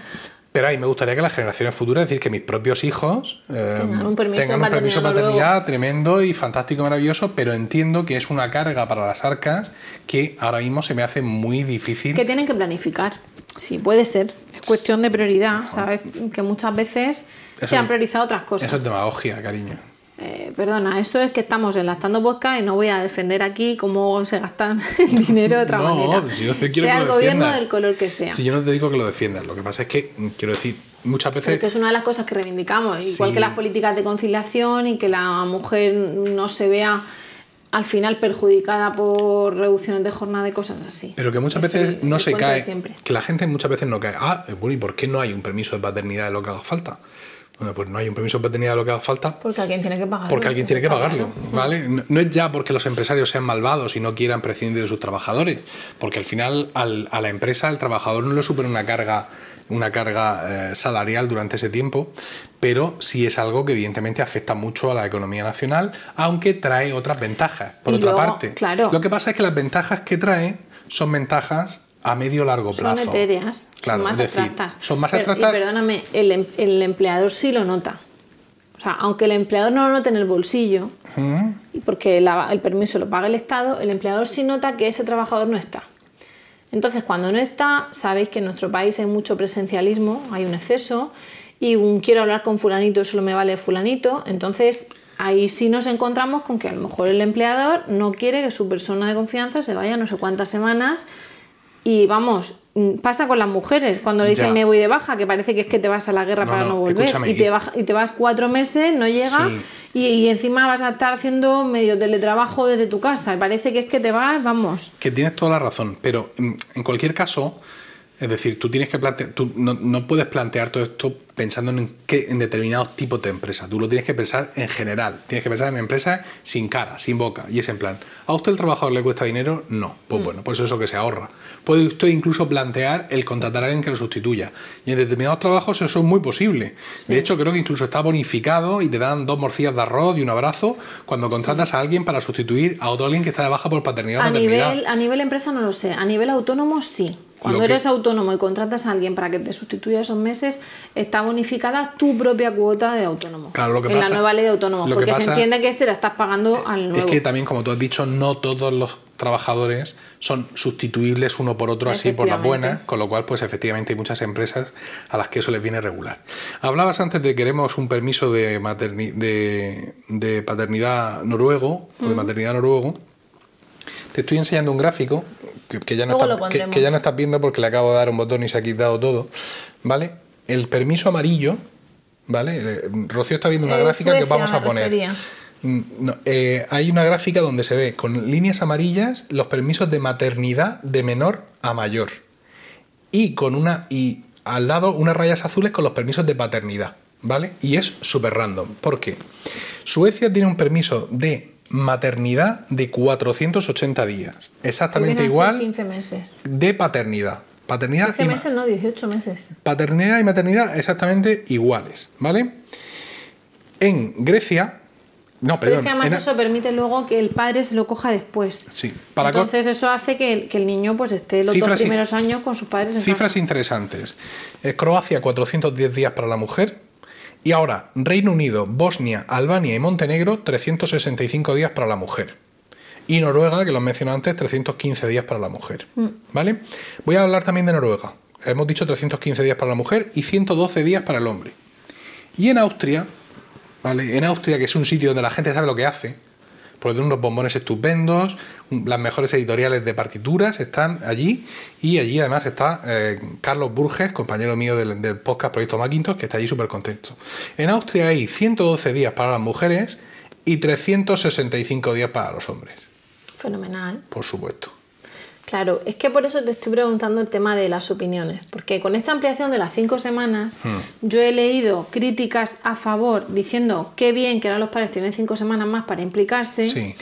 Pero ahí me gustaría que las generaciones futuras, es decir, que mis propios hijos eh, Tengan un permiso tengan de un permiso de paternidad tremendo y fantástico, maravilloso, pero entiendo que es una carga para las arcas que ahora mismo se me hace muy difícil. Que tienen que planificar. Sí, puede ser. Es cuestión de prioridad, ¿sabes? Que muchas veces Eso- se han priorizado otras cosas. Eso es demagogia, cariño. Eh, perdona, eso es que estamos enlazando podcast y no voy a defender aquí cómo se gastan el dinero de otra No, manera. si yo te quiero sea que el lo gobierno del color que sea. Si yo no te digo que lo defiendas, lo que pasa es que, mm, quiero decir, muchas veces... Porque es una de las cosas que reivindicamos, igual Sí. que las políticas de conciliación y que la mujer no se vea al final perjudicada por reducciones de jornada y cosas así. Pero que muchas Es veces el- no el se cae, siempre. que la gente muchas veces no cae. Ah, bueno, ¿y por qué no hay un permiso de paternidad de lo que haga falta? Bueno, pues no hay un permiso de paternidad lo que haga falta Porque alguien tiene que pagarlo. porque alguien tiene que pagarlo. ¿vale? No, no es ya porque los empresarios sean malvados y no quieran prescindir de sus trabajadores, porque al final al- a la empresa, al trabajador no le supone una carga, una carga eh, salarial durante ese tiempo, pero sí es algo que evidentemente afecta mucho a la economía nacional, aunque trae otras ventajas. Por Y otra luego, parte, claro. lo que pasa es que las ventajas que trae son ventajas a medio largo Son plazo. etéreas, Claro, son más decir, abstractas. son más Pero- abstractas. Y perdóname, el, em- el empleador sí lo nota. O sea, aunque el empleador no lo note en el bolsillo, Ujú. y porque la- el permiso lo paga el Estado, el empleador sí nota que ese trabajador no está. Entonces, cuando no está, sabéis que en nuestro país hay mucho presencialismo, hay un exceso, y un quiero hablar con fulanito, solo me vale fulanito. Entonces, ahí sí nos encontramos con que a lo mejor el empleador no quiere que su persona de confianza se vaya no sé cuántas semanas. Y vamos, mm, pasa con las mujeres, cuando le dicen Ya. me voy de baja, que parece que es que te vas a la guerra No, para no, no, volver. y, te baja- y te vas cuatro meses, no llega, Sí. y, y encima vas a estar haciendo medio teletrabajo desde tu casa. Y parece que es que te vas, vamos. Que tienes toda la razón, pero mm, en cualquier caso, es decir, tú tienes que plantear, tú no, no puedes plantear todo esto pensando en, qué, en determinados tipos de empresas. Tú lo tienes que pensar en general. Tienes que pensar en empresas sin cara, sin boca. Y es en plan, ¿a usted el trabajador le cuesta dinero? No. Pues Mm. bueno, pues eso que se ahorra. Puede usted incluso plantear el contratar a alguien que lo sustituya. Y en determinados trabajos eso es muy posible. De hecho, creo que incluso está bonificado y te dan dos morcillas de arroz y un abrazo cuando contratas a alguien para sustituir a otro alguien que está de baja por paternidad o A maternidad. nivel, a nivel empresa no lo sé, a nivel autónomo sí. Cuando que- eres autónomo y contratas a alguien para que te sustituya esos meses, está bonificada tu propia cuota de autónomo. Claro, lo que en pasa- la nueva ley de autónomos, porque se entiende que se la estás pagando al nuevo. Es que también, como tú has dicho, no todos los trabajadores son sustituibles uno por otro así por la Efectivamente. buena, con lo cual, pues efectivamente hay muchas empresas a las que eso les viene regular. Hablabas antes de que queremos un permiso de, materni- de, de paternidad noruego o de maternidad noruego. Te estoy enseñando un gráfico que, que ya no estás, que, que ya no estás viendo porque le acabo de dar un botón y se ha quitado todo. ¿Vale? El permiso amarillo, ¿vale? Eh, Rocío está viendo una Eh, gráfica que Suecia vamos a poner. Mm, no, eh, hay una gráfica donde se ve con líneas amarillas los permisos de maternidad de menor a mayor. Y con una. y al lado unas rayas azules con los permisos de paternidad. ¿Vale? Y es súper random. ¿Por qué? Suecia tiene un permiso de maternidad de 480 días. Exactamente igual 15 meses. de paternidad. Paternidad 15 y meses, no, 18 meses. paternidad y maternidad exactamente iguales, ¿vale? En Grecia, no, Pero es perdón, que además en- eso permite luego que el padre se lo coja después. sí, para Entonces eso hace que el, que el niño pues esté los Cifras dos in- primeros años con sus padres en cifras casa. interesantes. Croacia 410 días para la mujer y ahora Reino Unido, Bosnia, Albania y Montenegro 365 días para la mujer. Y Noruega, que lo mencioné antes, 315 días para la mujer. Mm. ¿Vale? Voy a hablar también de Noruega. Hemos dicho 315 días para la mujer y 112 días para el hombre. Y en Austria, ¿vale? En Austria, que es un sitio donde la gente sabe lo que hace, tiene unos bombones estupendos, las mejores editoriales de partituras están allí, y allí además está eh, Carlos Burges, compañero mío del, del podcast Proyecto Macintosh, que está allí súper contento. En Austria hay 112 días para las mujeres y 365 días para los hombres, Fenomenal. por supuesto. Claro, es que por eso te estoy preguntando el tema de las opiniones, porque con esta ampliación de las cinco semanas, Hmm. yo he leído críticas a favor diciendo qué bien que ahora los padres tienen cinco semanas más para implicarse, Sí.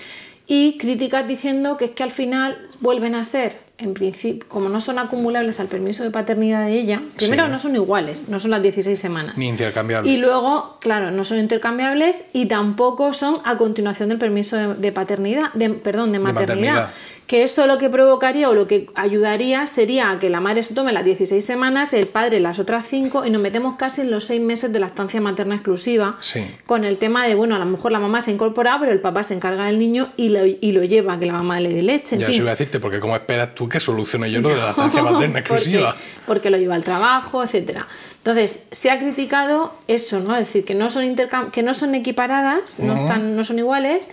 y críticas diciendo que es que al final vuelven a ser, en principio, como no son acumulables al permiso de paternidad de ella, primero Sí. no son iguales, no son las 16 semanas. Ni intercambiables. Y luego, claro, no son intercambiables y tampoco son a continuación del permiso de, de paternidad, de, perdón, de maternidad. maternidad. Que eso lo que provocaría o lo que ayudaría sería a que la madre se tome las 16 semanas, el padre las otras 5 y nos metemos casi en los 6 meses de lactancia materna exclusiva. Sí. Con el tema de, bueno, a lo mejor la mamá se incorpora, pero el papá se encarga del niño y lo, y lo lleva a que la mamá le dé leche. En ya fin. eso iba a decirte, porque ¿cómo esperas tú que solucione yo lo de la estancia materna exclusiva? Porque, porque lo lleva al trabajo, etcétera. Entonces, se ha criticado eso, ¿no? Es decir, que no son que no son equiparadas, no, están, no son iguales,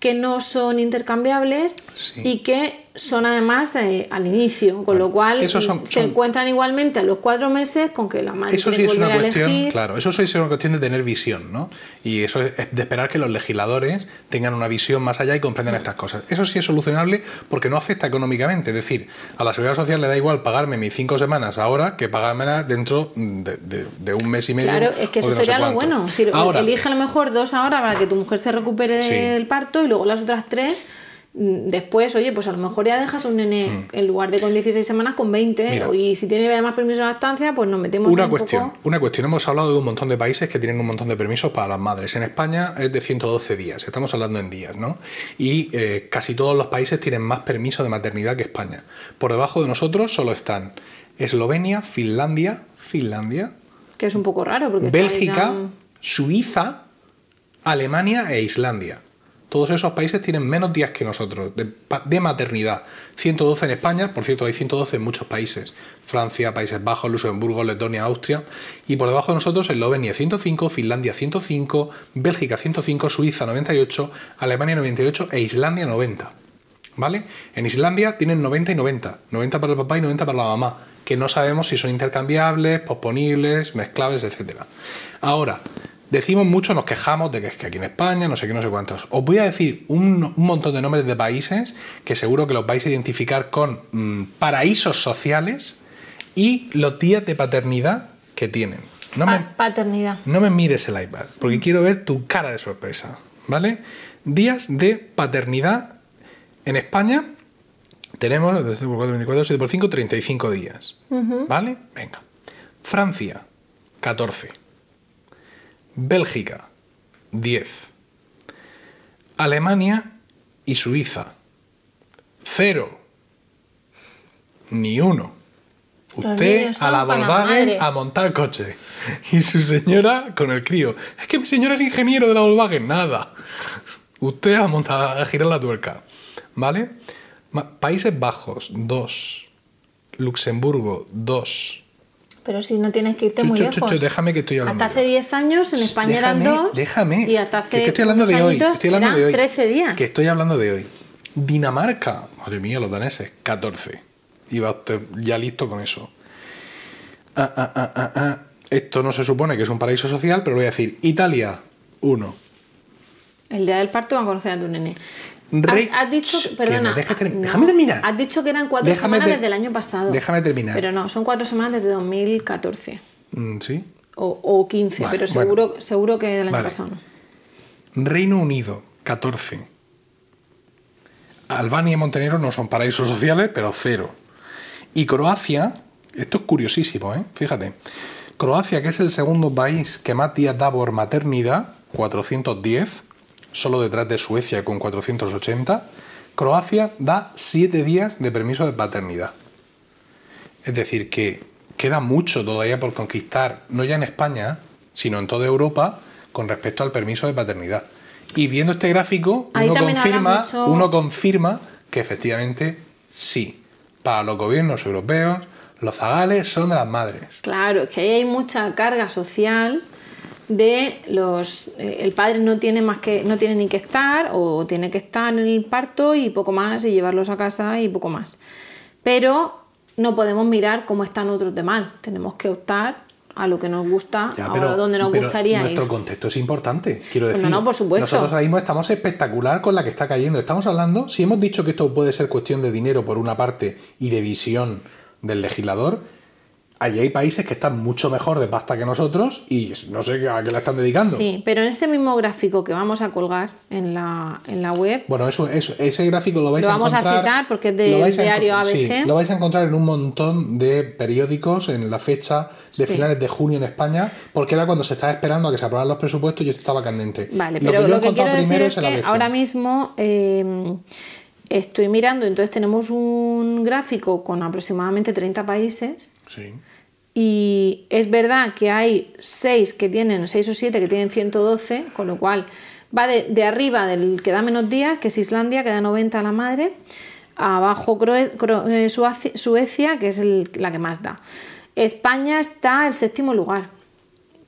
que no son intercambiables Sí. y que son además eh, al inicio, con lo cual son- se encuentran igualmente a los cuatro meses con que la madre Eso sí es una cuestión, elegir. claro, eso sí es una cuestión de tener visión, ¿no? Y eso es de esperar que los legisladores tengan una visión más allá y comprendan estas cosas. Eso sí es solucionable porque no afecta económicamente. Es decir, a la seguridad social le da igual pagarme mis cinco semanas ahora que pagármela dentro de, de- de un mes y medio. Claro, es que eso de no sé sería lo bueno. Es decir, ahora, elige a lo mejor dos ahora para que tu mujer se recupere Sí. del parto y luego las otras tres después, oye, pues a lo mejor ya dejas un nene en lugar de con 16 semanas con 20 Hmm. Mira. y si tiene además permiso de lactancia, pues nos metemos Una un cuestión, poco... una cuestión. Hemos hablado de un montón de países que tienen un montón de permisos para las madres. En España es de 112 días, estamos hablando en días, ¿no? Y eh, casi todos los países tienen más permiso de maternidad que España. Por debajo de nosotros solo están Eslovenia, Finlandia, Finlandia, que es un poco raro porque Bélgica, tan- Suiza, Alemania e Islandia. Todos esos países tienen menos días que nosotros de, maternidad. 112 en España, por cierto, hay 112 en muchos países. Francia, Países Bajos, Luxemburgo, Letonia, Austria. Y por debajo de nosotros, Eslovenia 105, Finlandia 105, Bélgica 105, Suiza 98, Alemania 98 e Islandia 90. ¿Vale? En Islandia tienen 90 y 90. 90 para el papá y 90 para la mamá. Que no sabemos si son intercambiables, posponibles, mezclables, etc. Ahora, decimos mucho, nos quejamos de que es que aquí en España, no sé qué, no sé cuántos. Os voy a decir un, un montón de nombres de países que seguro que los vais a identificar con mm, paraísos sociales y los días de paternidad que tienen. No me, Pa- paternidad. no me mires el iPad, porque quiero ver tu cara de sorpresa, ¿vale? Días de paternidad en España tenemos, 12 por 4, 24, 7 por 5, 35 días, ¿vale? Venga. Francia, 14. Bélgica, 10. Alemania y Suiza, 0. Ni uno. Usted a la Volkswagen a montar coche. Y su señora con el crío. Es que mi señora es ingeniero de la Volkswagen. Nada. Usted a montar a girar la tuerca. ¿Vale? Países Bajos, 2. Luxemburgo, 2. Pero si no tienes que irte muy chu, lejos. déjame que estoy hablando. Hasta hace 10 años en España eran Déjame, dos. Déjame. Y hasta hace Que es que estoy hablando de hoy. Estoy hablando eran de hoy. 13 días. Que estoy hablando de hoy. Dinamarca, madre mía, los daneses, 14. Iba usted ya listo con eso. Ah, ah, ah, ah, ah. Esto no se supone que es un paraíso social, pero lo voy a decir. Italia, 1. El día del parto van a conocer a tu nene. Has, has dicho, perdona, me dejes termi- no, déjame terminar. Has dicho que eran cuatro Déjame semanas desde el año pasado. Déjame terminar. Pero no, son cuatro semanas desde 2014 Mm, Sí. o, o 15, Vale, pero bueno. seguro, seguro que del año Vale. pasado no. Reino Unido, 14. Albania y Montenegro no son paraísos sociales, pero cero. Y Croacia, esto es curiosísimo, ¿eh? Fíjate. Croacia, que es el segundo país que más días da por maternidad, 410, solo detrás de Suecia con 480, Croacia da 7 días de permiso de paternidad. Es decir, que queda mucho todavía por conquistar, no ya en España, sino en toda Europa, con respecto al permiso de paternidad. Y viendo este gráfico, Ahí uno confirma, mucho- uno confirma que efectivamente sí. Para los gobiernos europeos, los zagales son de las madres. Claro, es que ahí hay mucha carga social de los eh, el padre no tiene más que no tiene ni que estar o tiene que estar en el parto y poco más y llevarlos a casa y poco más. Pero no podemos mirar cómo están otros de mal. Tenemos que optar a lo que nos gusta, Ya, a donde nos pero gustaría nuestro ir. contexto es importante, quiero decir. no, por supuesto. Nosotros ahora mismo estamos espectacular con la que está cayendo. Estamos hablando, si hemos dicho que esto puede ser cuestión de dinero por una parte y de visión del legislador, allí hay países que están mucho mejor de pasta que nosotros y no sé a qué la están dedicando. Sí, pero en este mismo gráfico que vamos a colgar en la, en la web, Bueno, eso, eso- ese gráfico lo vais Lo a vamos a encontrar. citar porque es del lo diario sí, ABC. lo vais a encontrar en un montón de periódicos en la fecha de Sí. finales de junio en España, porque era cuando se estaba esperando a que se aprobaran los presupuestos y esto estaba candente. Vale, Lo pero yo he lo que quiero decir es el que ahora mismo eh, estoy mirando, entonces tenemos un gráfico con aproximadamente 30 países Sí. Y es verdad que hay 6 que tienen, 6 o 7 que tienen 112, con lo cual va de, arriba del que da menos días, que es Islandia, que da 90 a la madre, abajo eh, Suecia, que es la que más da. España está el séptimo lugar.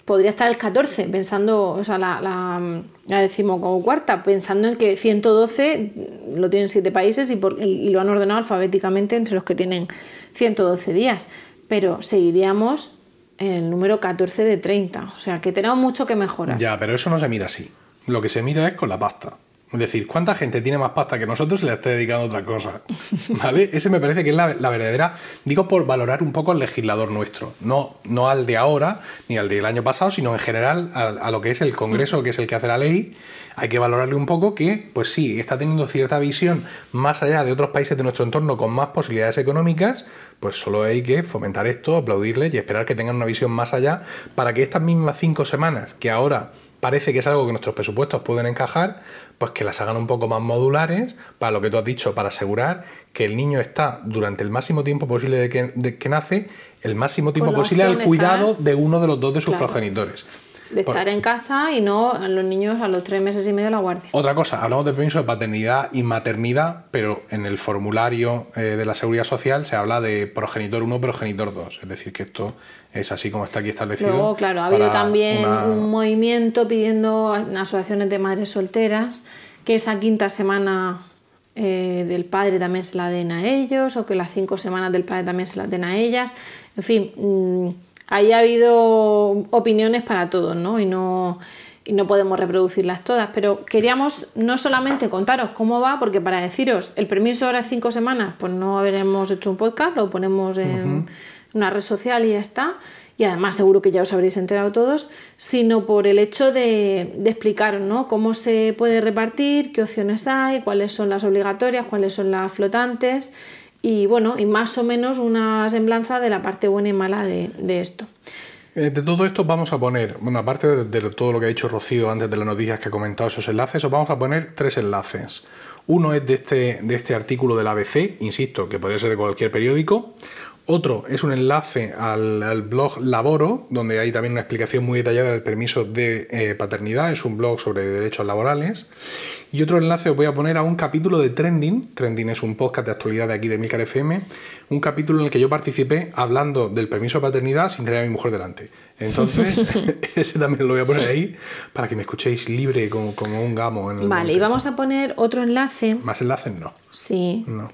Podría estar el 14, pensando, o sea, la, la, la pensando en que 112 lo tienen 7 países y- y lo han ordenado alfabéticamente entre los que tienen 112 días. Pero seguiríamos en el número 14 de 30. O sea, que tenemos mucho que mejorar. Ya, pero eso no se mira así. Lo que se mira es con la pasta. Es decir, ¿cuánta gente tiene más pasta que nosotros y le está dedicando a otra cosa? ¿Vale? Ese me parece que es la, la verdadera. Digo por valorar un poco al legislador nuestro. No, no al de ahora ni al del año pasado, sino en general a, a lo que es el Congreso, que es el que hace la ley. Hay que valorarle un poco que, pues sí, está teniendo cierta visión más allá de otros países de nuestro entorno con más posibilidades económicas. Pues solo hay que fomentar esto, aplaudirle y esperar que tengan una visión más allá para que estas mismas cinco semanas que ahora parece que es algo que nuestros presupuestos pueden encajar, pues que las hagan un poco más modulares para lo que tú has dicho, para asegurar que el niño está durante el máximo tiempo posible de que, de que nace, el máximo tiempo posible al cuidado estar- de uno de los dos de sus Claro. progenitores. De estar en casa y no a los niños a los tres meses y medio de la guardia. Otra cosa, hablamos de permiso de paternidad y maternidad, pero en el formulario eh, de la Seguridad Social se habla de progenitor 1, progenitor 2. Es decir, que esto es así como está aquí establecido. Luego, claro, ha habido también una- un movimiento pidiendo en asociaciones de madres solteras que esa quinta semana eh, del padre también se la den a ellos o que las cinco semanas del padre también se las den a ellas. En fin, mm, ahí ha habido opiniones para todos, ¿no? Y no y no podemos reproducirlas todas, pero queríamos no solamente contaros cómo va, porque para deciros el permiso ahora es cinco semanas, pues no habremos hecho un podcast, lo ponemos en una red social y ya está, y además seguro que ya os habréis enterado todos, sino por el hecho de, de explicaros ¿no? cómo se puede repartir, qué opciones hay, cuáles son las obligatorias, cuáles son las flotantes, y bueno, y más o menos una semblanza de la parte buena y mala de, de esto. Eh, De todo esto vamos a poner, bueno, aparte de, de todo lo que ha dicho Rocío antes de las noticias que ha comentado esos enlaces, os vamos a poner tres enlaces. Uno es de este, de este artículo del ABC, insisto, que podría ser de cualquier periódico. Otro es un enlace al, al blog Laboro, donde hay también una explicación muy detallada del permiso de eh, paternidad. Es un blog sobre derechos laborales. Y otro enlace os voy a poner a un capítulo de Trending. Trending es un podcast de actualidad de aquí de Milcar FM. Un capítulo en el que yo participé hablando del permiso de paternidad sin tener a mi mujer delante. Entonces, ese también lo voy a poner ahí para que me escuchéis libre como, como un gamo. En el Vale, y vamos a poner otro enlace. Más enlaces no. Sí. No.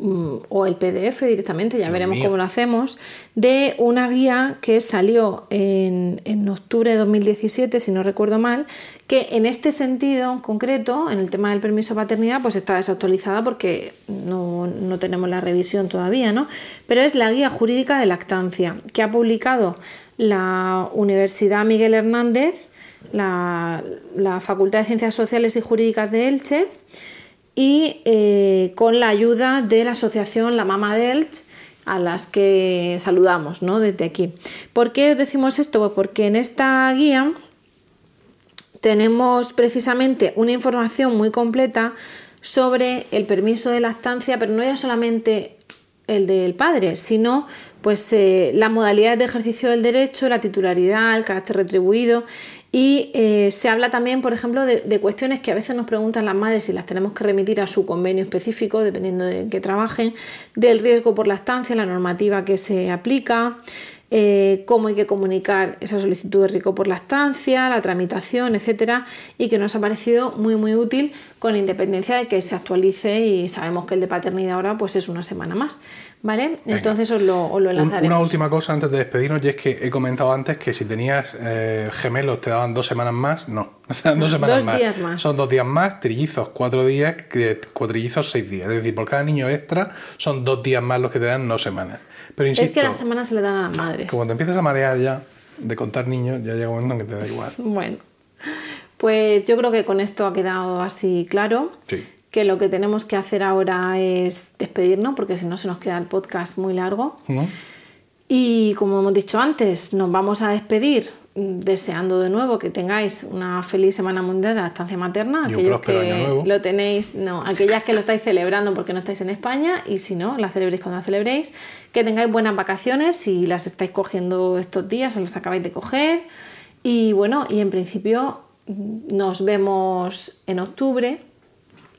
Mm, o el PDF directamente, ya veremos cómo lo hacemos, de una guía que salió en, en octubre de 2017, si no recuerdo mal, que en este sentido en concreto, en el tema del permiso de paternidad, pues está desactualizada porque no, no tenemos la revisión todavía, ¿no? Pero es la guía jurídica de lactancia que ha publicado la Universidad Miguel Hernández, la, la Facultad de Ciencias Sociales y Jurídicas de Elche, y eh, con la ayuda de la asociación La Mama de Elche, a las que saludamos ¿no? desde aquí. ¿Por qué os decimos esto? Pues porque en esta guía tenemos precisamente una información muy completa sobre el permiso de lactancia, pero no ya solamente el del padre, sino pues eh, las modalidades de ejercicio del derecho, la titularidad, el carácter retribuido y eh, se habla también, por ejemplo, de, cuestiones que a veces nos preguntan las madres si las tenemos que remitir a su convenio específico, dependiendo de qué trabajen, del riesgo por lactancia, la normativa que se aplica, eh, cómo hay que comunicar esa solicitud de riesgo por lactancia, la tramitación, etcétera, y que nos ha parecido muy muy útil con independencia de que se actualice y sabemos que el de paternidad ahora pues es una semana más, ¿vale? Venga. Entonces os lo, os lo Un- enlazaremos. una última cosa antes de despedirnos, y es que he comentado antes que si tenías eh, gemelos te daban dos semanas más. No, te dos semanas dos más. días más. Son dos días más, trillizos cuatro días, cuatrillizos seis días. Es decir, por cada niño extra son dos días más los que te dan, no semanas. Pero es insisto, que las semanas se le dan a las madres. que cuando empiezas a marear ya de contar niños, ya llega un momento en que te da igual. Bueno, pues yo creo que con esto ha quedado así claro. Sí. Que lo que tenemos que hacer ahora es despedirnos, porque si no se nos queda el podcast muy largo. ¿No? Y como hemos dicho antes, nos vamos a despedir mm, deseando de nuevo que tengáis una feliz Semana Mundial de la Estancia Materna. Y Aquellos que lo tenéis, no, aquellas que lo estáis celebrando porque no estáis en España y si no, la celebréis cuando la celebréis. Que tengáis buenas vacaciones si las estáis cogiendo estos días o las acabáis de coger. Y bueno, y en principio mm, nos vemos en octubre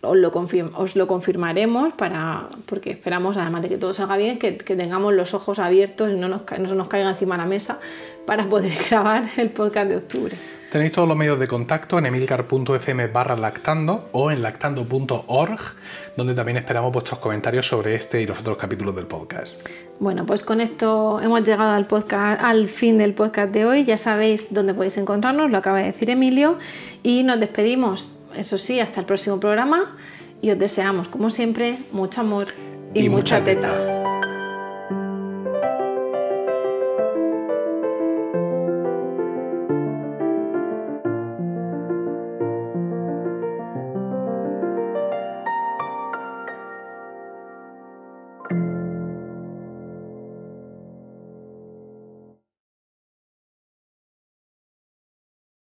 os lo, confirm- os lo confirmaremos para, porque esperamos, además de que todo salga bien, que, que tengamos los ojos abiertos y no, nos, no se nos caiga encima la mesa para poder grabar el podcast de octubre. Tenéis todos los medios de contacto en emilcar.fm barra lactando o en lactando.org, donde también esperamos vuestros comentarios sobre este y los otros capítulos del podcast. Bueno, pues con esto hemos llegado al, podcast, al fin del podcast de hoy. Ya sabéis dónde podéis encontrarnos, lo acaba de decir Emilio. Y nos despedimos, eso sí, hasta el próximo programa. Y os deseamos, como siempre, mucho amor y, Y mucha mucha teta. teta.